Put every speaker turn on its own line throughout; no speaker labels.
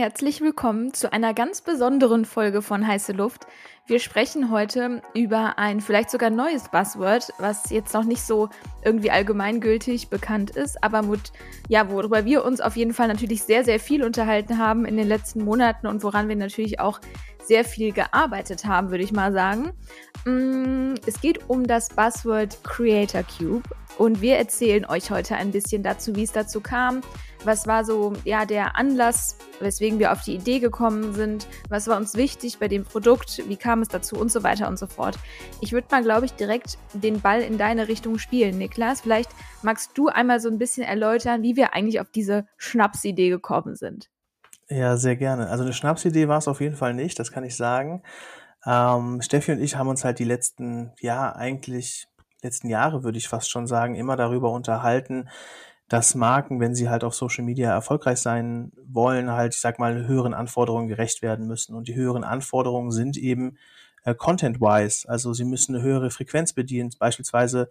Herzlich willkommen zu einer ganz besonderen Folge von Heiße Luft. Wir sprechen heute über ein vielleicht sogar neues Buzzword, was jetzt noch nicht so irgendwie allgemeingültig bekannt ist, aber mit, ja, worüber wir uns auf jeden Fall natürlich sehr, sehr viel unterhalten haben in den letzten Monaten und woran wir natürlich auch sehr viel gearbeitet haben, würde ich mal sagen. Mm, es geht um das Buzzword Creator Cube und wir erzählen euch heute ein bisschen dazu, wie es dazu kam, was war so ja der Anlass, weswegen wir auf die Idee gekommen sind, was war uns wichtig bei dem Produkt, wie kam es dazu und so weiter und so fort. Ich würde mal, glaube ich, direkt den Ball in deine Richtung spielen, Niklas. Vielleicht magst du einmal so ein bisschen erläutern, wie wir eigentlich auf diese Schnapsidee gekommen sind.
Ja, sehr gerne. Also eine Schnapsidee war es auf jeden Fall nicht, das kann ich sagen. Ähm, Steffi und ich haben uns halt die letzten, ja, eigentlich letzten Jahre, würde ich fast schon sagen, immer darüber unterhalten, dass Marken, wenn sie halt auf Social Media erfolgreich sein wollen, halt, ich sag mal, höheren Anforderungen gerecht werden müssen. Und die höheren Anforderungen sind eben äh, content-wise. Also sie müssen eine höhere Frequenz bedienen. Beispielsweise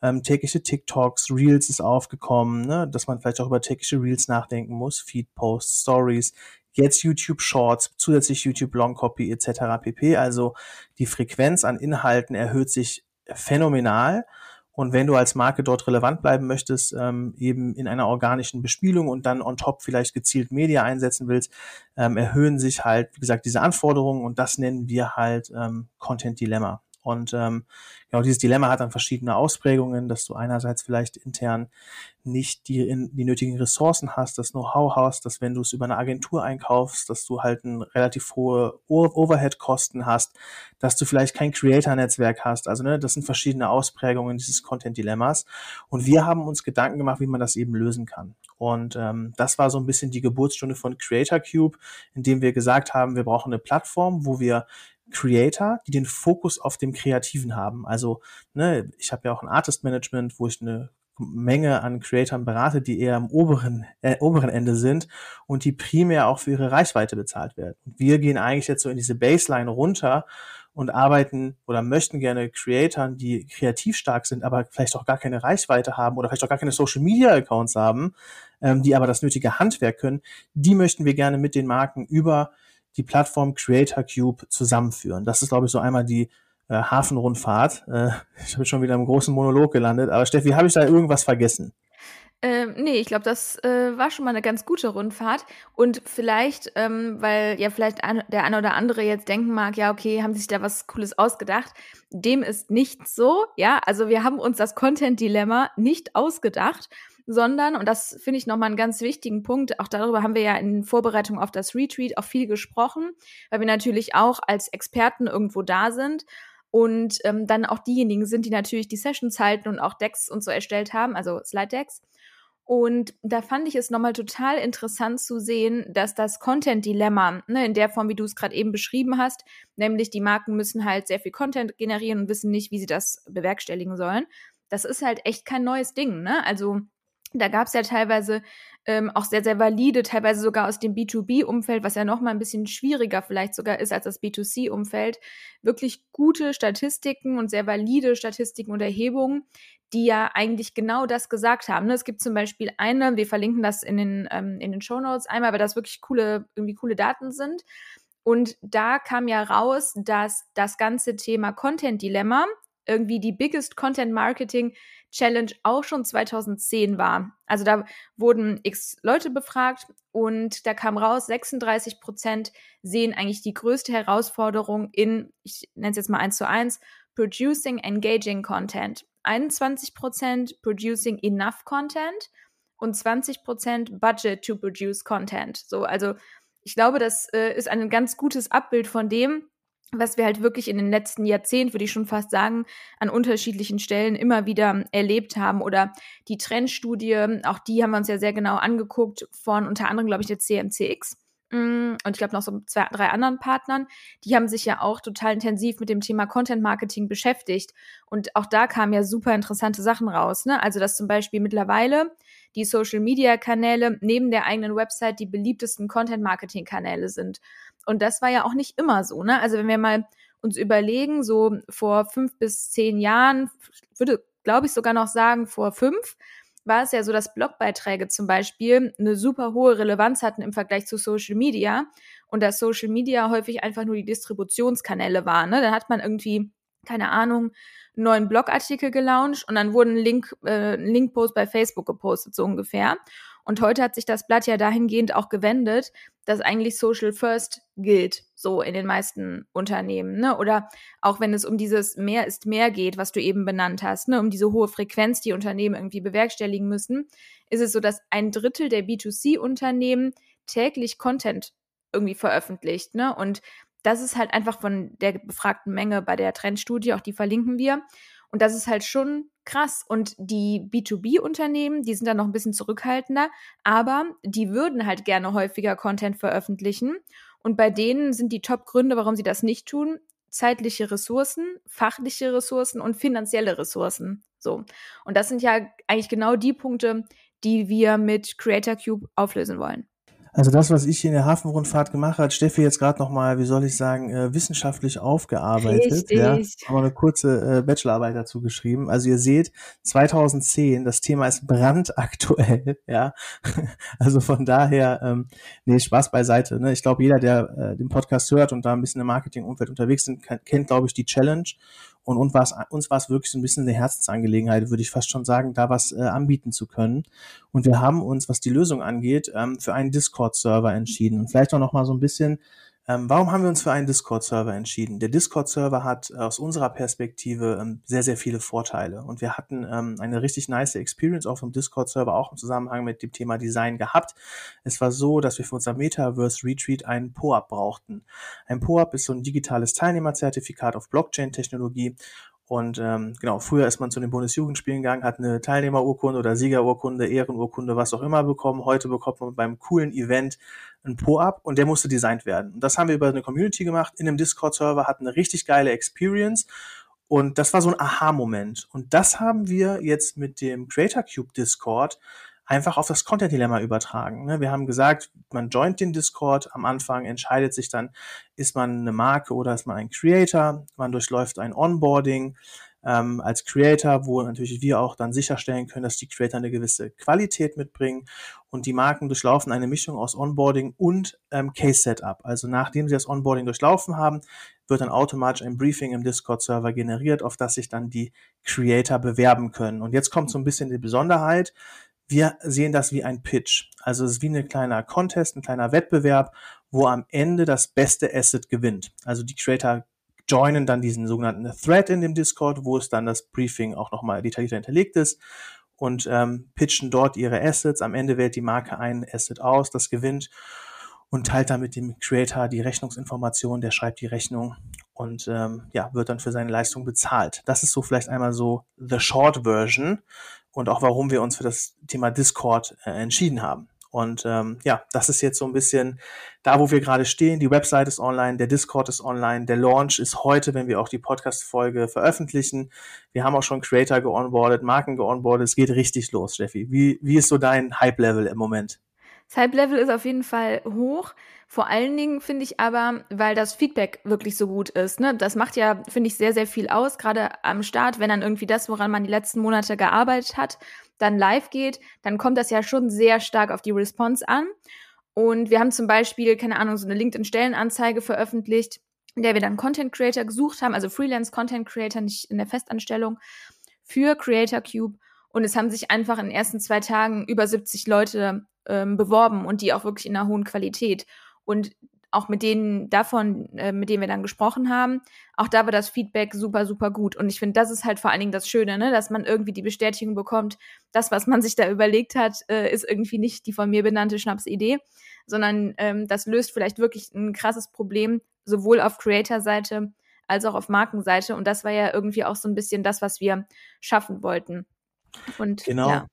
ähm, tägliche TikToks, Reels ist aufgekommen, ne? dass man vielleicht auch über tägliche Reels nachdenken muss, Feed-Posts, Stories, jetzt YouTube Shorts, zusätzlich YouTube Long Copy etc. pp. Also die Frequenz an Inhalten erhöht sich phänomenal und wenn du als Marke dort relevant bleiben möchtest, ähm, eben in einer organischen Bespielung und dann on top vielleicht gezielt Media einsetzen willst, ähm, erhöhen sich halt, wie gesagt, diese Anforderungen und das nennen wir halt ähm, Content Dilemma. Und ähm, genau dieses Dilemma hat dann verschiedene Ausprägungen, dass du einerseits vielleicht intern nicht die, in, die nötigen Ressourcen hast, das Know-how hast, dass wenn du es über eine Agentur einkaufst, dass du halt ein relativ hohe Overhead-Kosten hast, dass du vielleicht kein Creator-Netzwerk hast. Also ne, das sind verschiedene Ausprägungen dieses Content-Dilemmas. Und wir haben uns Gedanken gemacht, wie man das eben lösen kann. Und ähm, das war so ein bisschen die Geburtsstunde von Creator Cube, indem wir gesagt haben, wir brauchen eine Plattform, wo wir Creator, die den Fokus auf dem Kreativen haben. Also, ne, ich habe ja auch ein Artist Management, wo ich eine Menge an Creatoren berate, die eher am oberen, äh, oberen Ende sind und die primär auch für ihre Reichweite bezahlt werden. Und wir gehen eigentlich jetzt so in diese Baseline runter und arbeiten oder möchten gerne Creatoren, die kreativ stark sind, aber vielleicht auch gar keine Reichweite haben oder vielleicht auch gar keine Social Media Accounts haben, ähm, die aber das nötige Handwerk können, die möchten wir gerne mit den Marken über die Plattform Creator Cube zusammenführen. Das ist, glaube ich, so einmal die äh, Hafenrundfahrt. Äh, ich habe schon wieder im großen Monolog gelandet. Aber Steffi, habe ich da irgendwas vergessen?
Ähm, nee, ich glaube, das äh, war schon mal eine ganz gute Rundfahrt. Und vielleicht, ähm, weil ja vielleicht an, der eine oder andere jetzt denken mag, ja, okay, haben sich da was Cooles ausgedacht. Dem ist nicht so, ja. Also wir haben uns das Content-Dilemma nicht ausgedacht, sondern, und das finde ich nochmal einen ganz wichtigen Punkt, auch darüber haben wir ja in Vorbereitung auf das Retreat auch viel gesprochen, weil wir natürlich auch als Experten irgendwo da sind und ähm, dann auch diejenigen sind, die natürlich die Sessions halten und auch Decks und so erstellt haben, also Slide-Decks. Und da fand ich es nochmal total interessant zu sehen, dass das Content-Dilemma, ne, in der Form, wie du es gerade eben beschrieben hast, nämlich die Marken müssen halt sehr viel Content generieren und wissen nicht, wie sie das bewerkstelligen sollen. Das ist halt echt kein neues Ding, ne? Also da gab es ja teilweise ähm, auch sehr, sehr valide, teilweise sogar aus dem B2B-Umfeld, was ja noch mal ein bisschen schwieriger vielleicht sogar ist als das B2C-Umfeld, wirklich gute Statistiken und sehr valide Statistiken und Erhebungen, die ja eigentlich genau das gesagt haben. Ne? Es gibt zum Beispiel eine, wir verlinken das in den, ähm, in den Show Notes einmal, weil das wirklich coole, irgendwie coole Daten sind. Und da kam ja raus, dass das ganze Thema Content-Dilemma irgendwie die biggest Content Marketing Challenge auch schon 2010 war. Also da wurden x Leute befragt und da kam raus, 36 Prozent sehen eigentlich die größte Herausforderung in, ich nenne es jetzt mal eins zu eins, producing engaging content. 21 Prozent producing enough content und 20 Prozent budget to produce content. So, also ich glaube, das äh, ist ein ganz gutes Abbild von dem, was wir halt wirklich in den letzten Jahrzehnten, würde ich schon fast sagen, an unterschiedlichen Stellen immer wieder erlebt haben. Oder die Trendstudie, auch die haben wir uns ja sehr genau angeguckt, von unter anderem, glaube ich, der CMCX. Mm, und ich glaube noch so zwei, drei anderen Partnern, die haben sich ja auch total intensiv mit dem Thema Content Marketing beschäftigt. Und auch da kamen ja super interessante Sachen raus. Ne? Also, dass zum Beispiel mittlerweile die Social Media Kanäle neben der eigenen Website die beliebtesten Content Marketing Kanäle sind. Und das war ja auch nicht immer so, ne? Also wenn wir mal uns überlegen, so vor fünf bis zehn Jahren, würde, glaube ich, sogar noch sagen, vor fünf, war es ja so, dass Blogbeiträge zum Beispiel eine super hohe Relevanz hatten im Vergleich zu Social Media und dass Social Media häufig einfach nur die Distributionskanäle waren. Ne? Dann hat man irgendwie, keine Ahnung, einen neuen Blogartikel gelauncht und dann wurde ein Link, äh, ein Linkpost bei Facebook gepostet, so ungefähr. Und heute hat sich das Blatt ja dahingehend auch gewendet, dass eigentlich Social First gilt, so in den meisten Unternehmen. Ne? Oder auch wenn es um dieses Mehr ist mehr geht, was du eben benannt hast, ne? um diese hohe Frequenz, die Unternehmen irgendwie bewerkstelligen müssen, ist es so, dass ein Drittel der B2C-Unternehmen täglich Content irgendwie veröffentlicht. Ne? Und das ist halt einfach von der befragten Menge bei der Trendstudie, auch die verlinken wir. Und das ist halt schon krass. Und die B2B-Unternehmen, die sind da noch ein bisschen zurückhaltender, aber die würden halt gerne häufiger Content veröffentlichen. Und bei denen sind die Top-Gründe, warum sie das nicht tun, zeitliche Ressourcen, fachliche Ressourcen und finanzielle Ressourcen. So. Und das sind ja eigentlich genau die Punkte, die wir mit Creator Cube auflösen wollen.
Also das, was ich hier in der Hafenrundfahrt gemacht hat Steffi jetzt gerade nochmal, wie soll ich sagen, äh, wissenschaftlich aufgearbeitet.
Richtig.
Ja, haben wir eine kurze äh, Bachelorarbeit dazu geschrieben. Also ihr seht, 2010, das Thema ist brandaktuell, ja. Also von daher, ähm, nee, Spaß beiseite. Ne? Ich glaube, jeder, der äh, den Podcast hört und da ein bisschen im Marketingumfeld unterwegs sind, kennt, glaube ich, die Challenge. Und uns war es uns war es wirklich so ein bisschen eine Herzensangelegenheit, würde ich fast schon sagen, da was äh, anbieten zu können. Und wir haben uns, was die Lösung angeht, ähm, für einen Discord-Server entschieden. Und vielleicht auch noch mal so ein bisschen ähm, warum haben wir uns für einen Discord-Server entschieden? Der Discord-Server hat aus unserer Perspektive ähm, sehr, sehr viele Vorteile. Und wir hatten ähm, eine richtig nice Experience auf dem Discord-Server auch im Zusammenhang mit dem Thema Design gehabt. Es war so, dass wir für unser Metaverse Retreat einen POAP brauchten. Ein POAP ist so ein digitales Teilnehmerzertifikat auf Blockchain-Technologie und ähm, genau, früher ist man zu den Bundesjugendspielen gegangen, hat eine Teilnehmerurkunde oder Siegerurkunde, Ehrenurkunde, was auch immer bekommen. Heute bekommt man beim coolen Event ein Po-Up und der musste designt werden. Und das haben wir über eine Community gemacht, in einem Discord-Server, hatten eine richtig geile Experience. Und das war so ein Aha-Moment. Und das haben wir jetzt mit dem Creator Cube Discord einfach auf das Content-Dilemma übertragen. Ne? Wir haben gesagt, man joint den Discord, am Anfang entscheidet sich dann, ist man eine Marke oder ist man ein Creator, man durchläuft ein Onboarding ähm, als Creator, wo natürlich wir auch dann sicherstellen können, dass die Creator eine gewisse Qualität mitbringen und die Marken durchlaufen eine Mischung aus Onboarding und ähm, Case-Setup. Also nachdem sie das Onboarding durchlaufen haben, wird dann automatisch ein Briefing im Discord-Server generiert, auf das sich dann die Creator bewerben können. Und jetzt kommt so ein bisschen die Besonderheit wir sehen das wie ein Pitch. Also es ist wie ein kleiner Contest, ein kleiner Wettbewerb, wo am Ende das beste Asset gewinnt. Also die Creator joinen dann diesen sogenannten Thread in dem Discord, wo es dann das Briefing auch nochmal detaillierter hinterlegt ist und ähm, pitchen dort ihre Assets. Am Ende wählt die Marke ein Asset aus, das gewinnt und teilt dann mit dem Creator die Rechnungsinformation, der schreibt die Rechnung und ähm, ja, wird dann für seine Leistung bezahlt. Das ist so vielleicht einmal so the short version und auch warum wir uns für das Thema Discord äh, entschieden haben. Und ähm, ja, das ist jetzt so ein bisschen da, wo wir gerade stehen. Die Website ist online, der Discord ist online, der Launch ist heute, wenn wir auch die Podcast-Folge veröffentlichen. Wir haben auch schon Creator geonboardet, Marken geonboardet. Es geht richtig los, Steffi. Wie, wie ist so dein Hype-Level im Moment?
Das Hype-Level ist auf jeden Fall hoch. Vor allen Dingen finde ich aber, weil das Feedback wirklich so gut ist. Ne? Das macht ja, finde ich, sehr, sehr viel aus, gerade am Start, wenn dann irgendwie das, woran man die letzten Monate gearbeitet hat, dann live geht, dann kommt das ja schon sehr stark auf die Response an. Und wir haben zum Beispiel, keine Ahnung, so eine LinkedIn-Stellenanzeige veröffentlicht, in der wir dann Content Creator gesucht haben, also Freelance Content Creator, nicht in der Festanstellung, für Creator Cube. Und es haben sich einfach in den ersten zwei Tagen über 70 Leute ähm, beworben und die auch wirklich in einer hohen Qualität. Und auch mit denen davon, äh, mit denen wir dann gesprochen haben, auch da war das Feedback super, super gut. Und ich finde, das ist halt vor allen Dingen das Schöne, ne? dass man irgendwie die Bestätigung bekommt, das, was man sich da überlegt hat, äh, ist irgendwie nicht die von mir benannte Schnapsidee, sondern ähm, das löst vielleicht wirklich ein krasses Problem, sowohl auf Creator-Seite als auch auf Markenseite. Und das war ja irgendwie auch so ein bisschen das, was wir schaffen wollten.
Und genau. Ja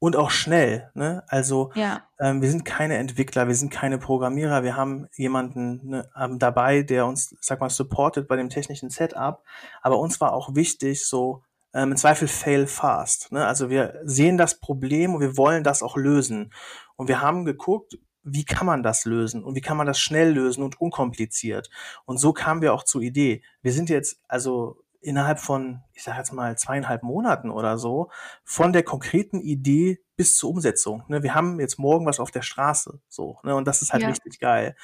und auch schnell. Ne? Also ja. ähm, wir sind keine Entwickler, wir sind keine Programmierer, wir haben jemanden ne, dabei, der uns, sag mal, supportet bei dem technischen Setup. Aber uns war auch wichtig, so ähm, im Zweifel fail fast. Ne? Also wir sehen das Problem und wir wollen das auch lösen. Und wir haben geguckt, wie kann man das lösen und wie kann man das schnell lösen und unkompliziert. Und so kamen wir auch zur Idee. Wir sind jetzt also innerhalb von, ich sage jetzt mal, zweieinhalb Monaten oder so, von der konkreten Idee bis zur Umsetzung. Ne? Wir haben jetzt morgen was auf der Straße, so, ne? Und das ist halt ja. richtig geil.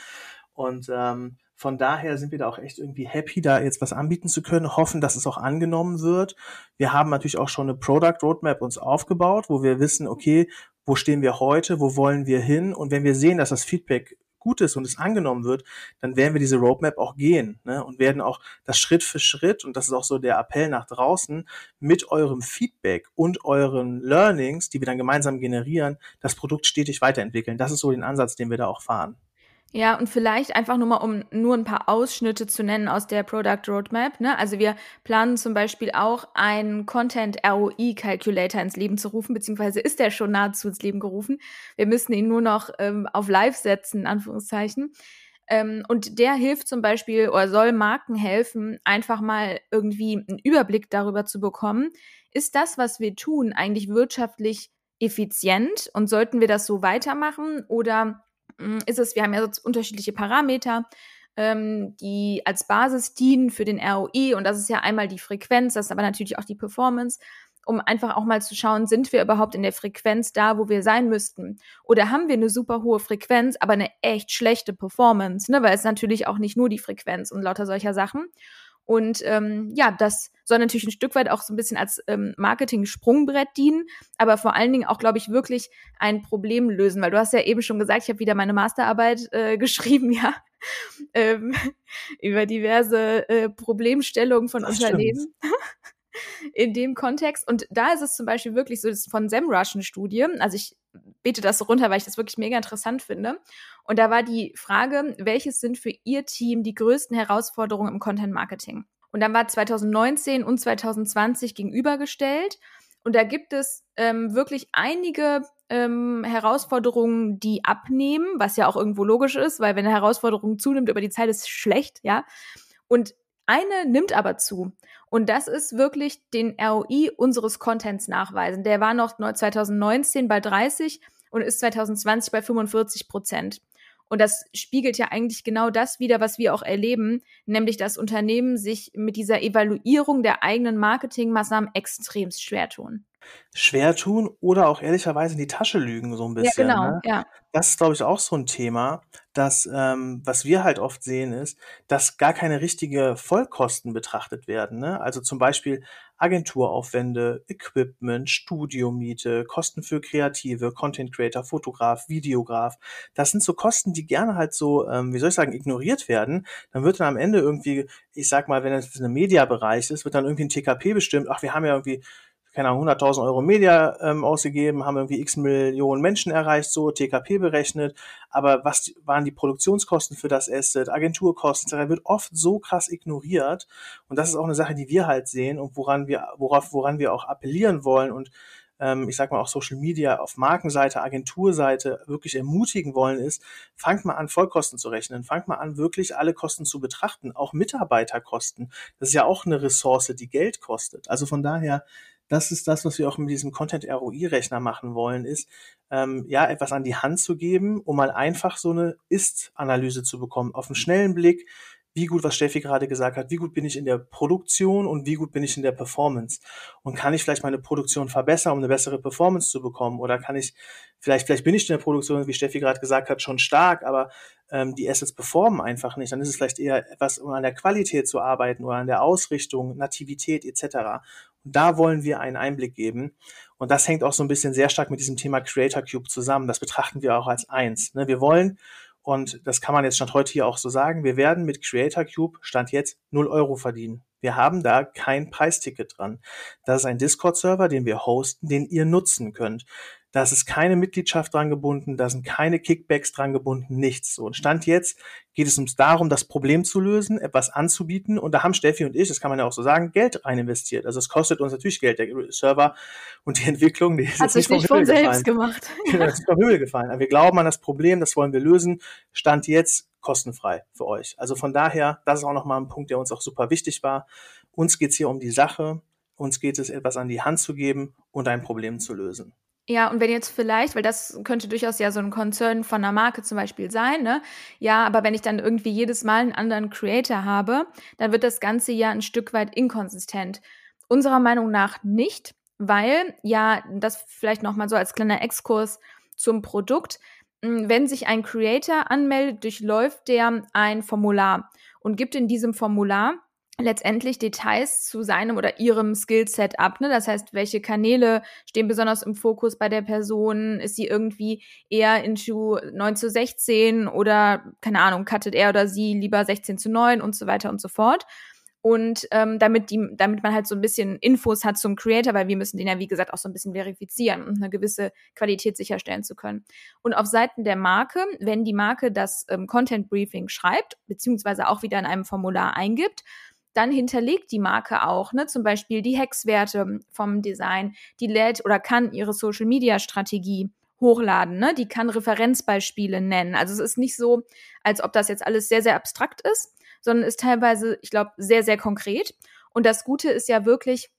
Und ähm, von daher sind wir da auch echt irgendwie happy, da jetzt was anbieten zu können, hoffen, dass es auch angenommen wird. Wir haben natürlich auch schon eine Product Roadmap uns aufgebaut, wo wir wissen, okay, wo stehen wir heute, wo wollen wir hin? Und wenn wir sehen, dass das Feedback gut ist und es angenommen wird, dann werden wir diese Roadmap auch gehen ne? und werden auch das Schritt für Schritt, und das ist auch so der Appell nach draußen, mit eurem Feedback und euren Learnings, die wir dann gemeinsam generieren, das Produkt stetig weiterentwickeln. Das ist so den Ansatz, den wir da auch fahren.
Ja, und vielleicht einfach nur mal, um nur ein paar Ausschnitte zu nennen aus der Product Roadmap. Ne? Also wir planen zum Beispiel auch einen Content ROI Calculator ins Leben zu rufen, beziehungsweise ist der schon nahezu ins Leben gerufen. Wir müssen ihn nur noch ähm, auf Live setzen, in Anführungszeichen. Ähm, und der hilft zum Beispiel oder soll Marken helfen, einfach mal irgendwie einen Überblick darüber zu bekommen, ist das, was wir tun, eigentlich wirtschaftlich effizient und sollten wir das so weitermachen oder ist es, wir haben ja so unterschiedliche Parameter, ähm, die als Basis dienen für den ROI und das ist ja einmal die Frequenz, das ist aber natürlich auch die Performance, um einfach auch mal zu schauen, sind wir überhaupt in der Frequenz da, wo wir sein müssten? Oder haben wir eine super hohe Frequenz, aber eine echt schlechte Performance, ne? Weil es natürlich auch nicht nur die Frequenz und lauter solcher Sachen. Und ähm, ja, das soll natürlich ein Stück weit auch so ein bisschen als ähm, Marketing-Sprungbrett dienen, aber vor allen Dingen auch, glaube ich, wirklich ein Problem lösen. Weil du hast ja eben schon gesagt, ich habe wieder meine Masterarbeit äh, geschrieben, ja, ähm, über diverse äh, Problemstellungen von das Unternehmen. in dem Kontext. Und da ist es zum Beispiel wirklich so, das ist von SEMrush eine Studie. Also ich bete das so runter, weil ich das wirklich mega interessant finde. Und da war die Frage, welches sind für Ihr Team die größten Herausforderungen im Content Marketing? Und dann war 2019 und 2020 gegenübergestellt. Und da gibt es ähm, wirklich einige ähm, Herausforderungen, die abnehmen, was ja auch irgendwo logisch ist, weil wenn eine Herausforderung zunimmt über die Zeit, ist schlecht, ja. Und eine nimmt aber zu. Und das ist wirklich den ROI unseres Contents nachweisen. Der war noch 2019 bei 30 und ist 2020 bei 45 Prozent. Und das spiegelt ja eigentlich genau das wieder, was wir auch erleben, nämlich dass Unternehmen sich mit dieser Evaluierung der eigenen Marketingmaßnahmen extremst schwer tun
schwer tun oder auch ehrlicherweise in die Tasche lügen, so ein bisschen. Ja, genau, ne? ja. Das ist, glaube ich, auch so ein Thema, dass, ähm, was wir halt oft sehen, ist, dass gar keine richtige Vollkosten betrachtet werden. Ne? Also zum Beispiel Agenturaufwände, Equipment, Studiomiete, Kosten für Kreative, Content Creator, Fotograf, Videograf. Das sind so Kosten, die gerne halt so, ähm, wie soll ich sagen, ignoriert werden. Dann wird dann am Ende irgendwie, ich sag mal, wenn es ein Mediabereich ist, wird dann irgendwie ein TKP bestimmt. Ach, wir haben ja irgendwie keine Ahnung, 100.000 Euro Media ähm, ausgegeben, haben irgendwie x Millionen Menschen erreicht, so TKP berechnet. Aber was waren die Produktionskosten für das Asset, Agenturkosten, etc. wird oft so krass ignoriert. Und das ist auch eine Sache, die wir halt sehen und woran wir, worauf, woran wir auch appellieren wollen und ähm, ich sag mal auch Social Media auf Markenseite, Agenturseite wirklich ermutigen wollen, ist, fangt mal an, Vollkosten zu rechnen. Fangt mal an, wirklich alle Kosten zu betrachten, auch Mitarbeiterkosten. Das ist ja auch eine Ressource, die Geld kostet. Also von daher das ist das, was wir auch mit diesem Content ROI-Rechner machen wollen, ist, ähm, ja, etwas an die Hand zu geben, um mal einfach so eine Ist-Analyse zu bekommen, auf einen schnellen Blick, wie gut, was Steffi gerade gesagt hat, wie gut bin ich in der Produktion und wie gut bin ich in der Performance? Und kann ich vielleicht meine Produktion verbessern, um eine bessere Performance zu bekommen? Oder kann ich, vielleicht, vielleicht bin ich in der Produktion, wie Steffi gerade gesagt hat, schon stark, aber ähm, die Assets performen einfach nicht. Dann ist es vielleicht eher etwas, um an der Qualität zu arbeiten oder an der Ausrichtung, Nativität etc. Da wollen wir einen Einblick geben. Und das hängt auch so ein bisschen sehr stark mit diesem Thema Creator Cube zusammen. Das betrachten wir auch als eins. Ne? Wir wollen und das kann man jetzt Stand heute hier auch so sagen. Wir werden mit Creator Cube Stand jetzt 0 Euro verdienen. Wir haben da kein Preisticket dran. Das ist ein Discord-Server, den wir hosten, den ihr nutzen könnt. Da ist keine Mitgliedschaft dran gebunden, da sind keine Kickbacks dran gebunden, nichts. So, und Stand jetzt geht es uns darum, das Problem zu lösen, etwas anzubieten. Und da haben Steffi und ich, das kann man ja auch so sagen, Geld rein investiert. Also es kostet uns natürlich Geld, der Server und die Entwicklung, die ist
Hat sich nicht von selbst gemacht.
Genau, das ist vom Himmel gefallen. Aber wir glauben an das Problem, das wollen wir lösen. Stand jetzt kostenfrei für euch. Also von daher, das ist auch nochmal ein Punkt, der uns auch super wichtig war. Uns geht es hier um die Sache. Uns geht es, etwas an die Hand zu geben und ein Problem zu lösen.
Ja, und wenn jetzt vielleicht, weil das könnte durchaus ja so ein Concern von einer Marke zum Beispiel sein, ne? Ja, aber wenn ich dann irgendwie jedes Mal einen anderen Creator habe, dann wird das Ganze ja ein Stück weit inkonsistent. Unserer Meinung nach nicht, weil ja, das vielleicht nochmal so als kleiner Exkurs zum Produkt. Hm, wenn sich ein Creator anmeldet, durchläuft der ein Formular und gibt in diesem Formular letztendlich Details zu seinem oder ihrem Skillset ab. Ne? Das heißt, welche Kanäle stehen besonders im Fokus bei der Person? Ist sie irgendwie eher into 9 zu 16 oder, keine Ahnung, cuttet er oder sie lieber 16 zu 9 und so weiter und so fort. Und ähm, damit, die, damit man halt so ein bisschen Infos hat zum Creator, weil wir müssen den ja, wie gesagt, auch so ein bisschen verifizieren, um eine gewisse Qualität sicherstellen zu können. Und auf Seiten der Marke, wenn die Marke das ähm, Content Briefing schreibt, beziehungsweise auch wieder in einem Formular eingibt, dann hinterlegt die Marke auch, ne, zum Beispiel die Hexwerte vom Design, die lädt oder kann ihre Social Media Strategie hochladen, ne? Die kann Referenzbeispiele nennen. Also es ist nicht so, als ob das jetzt alles sehr, sehr abstrakt ist, sondern ist teilweise, ich glaube, sehr, sehr konkret. Und das Gute ist ja wirklich,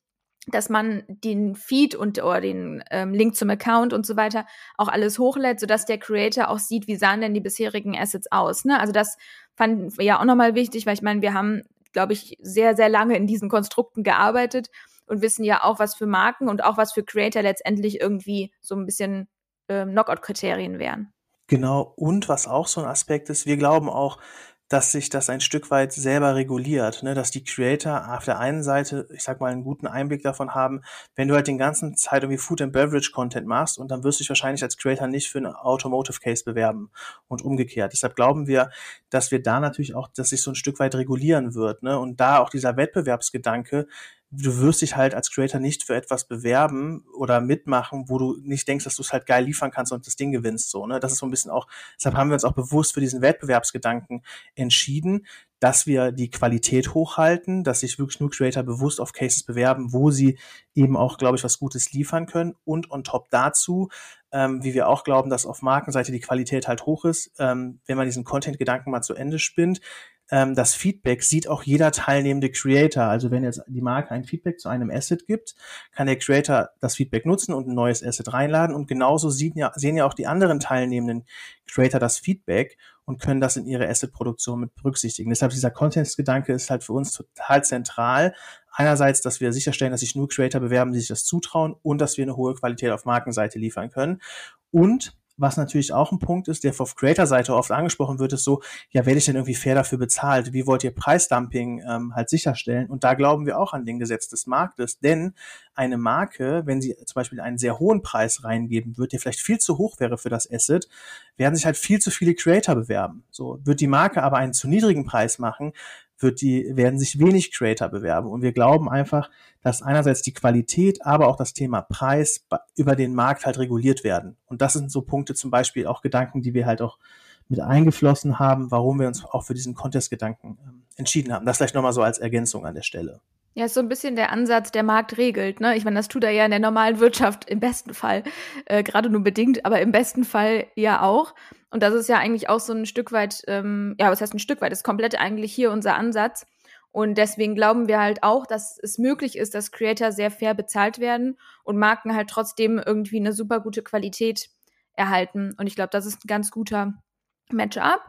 dass man den Feed und oder den ähm, Link zum Account und so weiter auch alles hochlädt, sodass der Creator auch sieht, wie sahen denn die bisherigen Assets aus. Ne? Also das fanden wir ja auch nochmal wichtig, weil ich meine, wir haben glaube ich, sehr, sehr lange in diesen Konstrukten gearbeitet und wissen ja auch, was für Marken und auch was für Creator letztendlich irgendwie so ein bisschen ähm, Knockout-Kriterien wären.
Genau, und was auch so ein Aspekt ist, wir glauben auch, dass sich das ein Stück weit selber reguliert, ne? dass die Creator auf der einen Seite, ich sag mal, einen guten Einblick davon haben, wenn du halt den ganzen Zeit irgendwie Food and Beverage Content machst und dann wirst du dich wahrscheinlich als Creator nicht für einen Automotive Case bewerben und umgekehrt. Deshalb glauben wir, dass wir da natürlich auch, dass sich so ein Stück weit regulieren wird, ne? Und da auch dieser Wettbewerbsgedanke du wirst dich halt als Creator nicht für etwas bewerben oder mitmachen, wo du nicht denkst, dass du es halt geil liefern kannst und das Ding gewinnst. So, ne? Das ist so ein bisschen auch, deshalb haben wir uns auch bewusst für diesen Wettbewerbsgedanken entschieden, dass wir die Qualität hochhalten, dass sich wirklich nur Creator bewusst auf Cases bewerben, wo sie eben auch, glaube ich, was Gutes liefern können. Und on top dazu, ähm, wie wir auch glauben, dass auf Markenseite die Qualität halt hoch ist, ähm, wenn man diesen Content-Gedanken mal zu Ende spinnt, ähm, das Feedback sieht auch jeder teilnehmende Creator. Also wenn jetzt die Marke ein Feedback zu einem Asset gibt, kann der Creator das Feedback nutzen und ein neues Asset reinladen. Und genauso sehen ja, sehen ja auch die anderen teilnehmenden Creator das Feedback und können das in ihre Asset-Produktion mit berücksichtigen. Deshalb dieser Contents-Gedanke ist halt für uns total zentral. Einerseits, dass wir sicherstellen, dass sich nur Creator bewerben, die sich das zutrauen und dass wir eine hohe Qualität auf Markenseite liefern können. Und was natürlich auch ein Punkt ist, der auf Creator-Seite oft angesprochen wird, ist so, ja, werde ich denn irgendwie fair dafür bezahlt? Wie wollt ihr Preisdumping ähm, halt sicherstellen? Und da glauben wir auch an den Gesetz des Marktes, denn eine Marke, wenn sie zum Beispiel einen sehr hohen Preis reingeben wird, der vielleicht viel zu hoch wäre für das Asset, werden sich halt viel zu viele Creator bewerben. So wird die Marke aber einen zu niedrigen Preis machen, wird die, werden sich wenig Creator bewerben. Und wir glauben einfach, dass einerseits die Qualität, aber auch das Thema Preis über den Markt halt reguliert werden. Und das sind so Punkte zum Beispiel auch Gedanken, die wir halt auch mit eingeflossen haben, warum wir uns auch für diesen Contest-Gedanken ähm, entschieden haben. Das vielleicht nochmal so als Ergänzung an der Stelle.
Ja, ist so ein bisschen der Ansatz, der Markt regelt. Ne? Ich meine, das tut er ja in der normalen Wirtschaft im besten Fall, äh, gerade nur bedingt, aber im besten Fall ja auch. Und das ist ja eigentlich auch so ein Stück weit, ähm, ja, was heißt ein Stück weit, ist komplett eigentlich hier unser Ansatz. Und deswegen glauben wir halt auch, dass es möglich ist, dass Creator sehr fair bezahlt werden und Marken halt trotzdem irgendwie eine super gute Qualität erhalten. Und ich glaube, das ist ein ganz guter Matchup.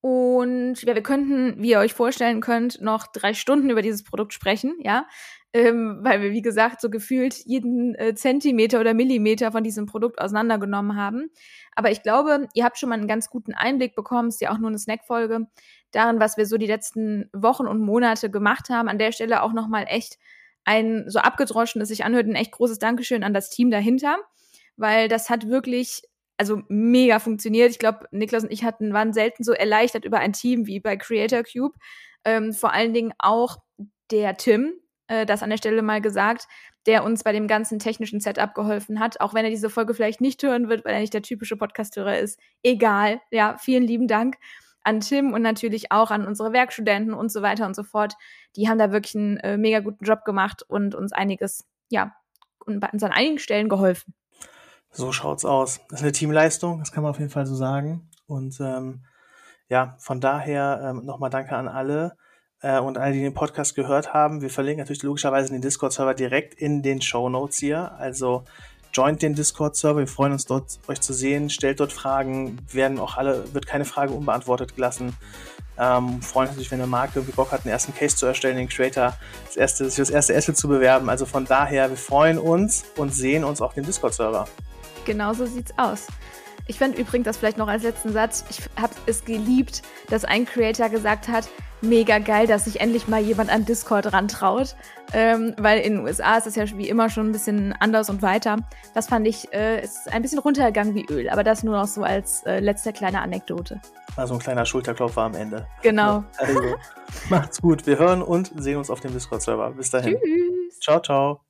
Und ja, wir könnten, wie ihr euch vorstellen könnt, noch drei Stunden über dieses Produkt sprechen, ja. Ähm, weil wir, wie gesagt, so gefühlt jeden äh, Zentimeter oder Millimeter von diesem Produkt auseinandergenommen haben. Aber ich glaube, ihr habt schon mal einen ganz guten Einblick bekommen, ist ja auch nur eine Snackfolge, darin, was wir so die letzten Wochen und Monate gemacht haben. An der Stelle auch nochmal echt ein so abgedroschenes sich anhört, ein echt großes Dankeschön an das Team dahinter, weil das hat wirklich also mega funktioniert. Ich glaube, Niklas und ich hatten, waren selten so erleichtert über ein Team wie bei Creator Cube. Ähm, vor allen Dingen auch der Tim, äh, das an der Stelle mal gesagt, der uns bei dem ganzen technischen Setup geholfen hat, auch wenn er diese Folge vielleicht nicht hören wird, weil er nicht der typische Podcasthörer ist. Egal. Ja, vielen lieben Dank an Tim und natürlich auch an unsere Werkstudenten und so weiter und so fort. Die haben da wirklich einen äh, mega guten Job gemacht und uns einiges, ja, und uns an einigen Stellen geholfen.
So schaut's aus. Das ist eine Teamleistung, das kann man auf jeden Fall so sagen. Und ähm, ja, von daher ähm, nochmal danke an alle äh, und alle, die den Podcast gehört haben. Wir verlinken natürlich logischerweise den Discord-Server direkt in den Show Notes hier. Also joint den Discord-Server. Wir freuen uns dort, euch zu sehen. Stellt dort Fragen. Werden auch alle, wird keine Frage unbeantwortet gelassen. Ähm, freuen uns natürlich, wenn eine Marke wie Bock hat, einen ersten Case zu erstellen, den Creator das erste, sich das erste Asset zu bewerben. Also von daher, wir freuen uns und sehen uns auf dem Discord-Server.
Genau so sieht's aus. Ich fand übrigens das vielleicht noch als letzten Satz. Ich habe es geliebt, dass ein Creator gesagt hat, mega geil, dass sich endlich mal jemand an Discord rantraut. Ähm, weil in den USA ist das ja wie immer schon ein bisschen anders und weiter. Das fand ich, äh, ist ein bisschen runtergegangen wie Öl. Aber das nur noch so als äh, letzte kleine Anekdote.
Also ein kleiner Schulterklopfer am Ende.
Genau.
Also, macht's gut. Wir hören und sehen uns auf dem Discord-Server. Bis dahin.
Tschüss.
Ciao, ciao.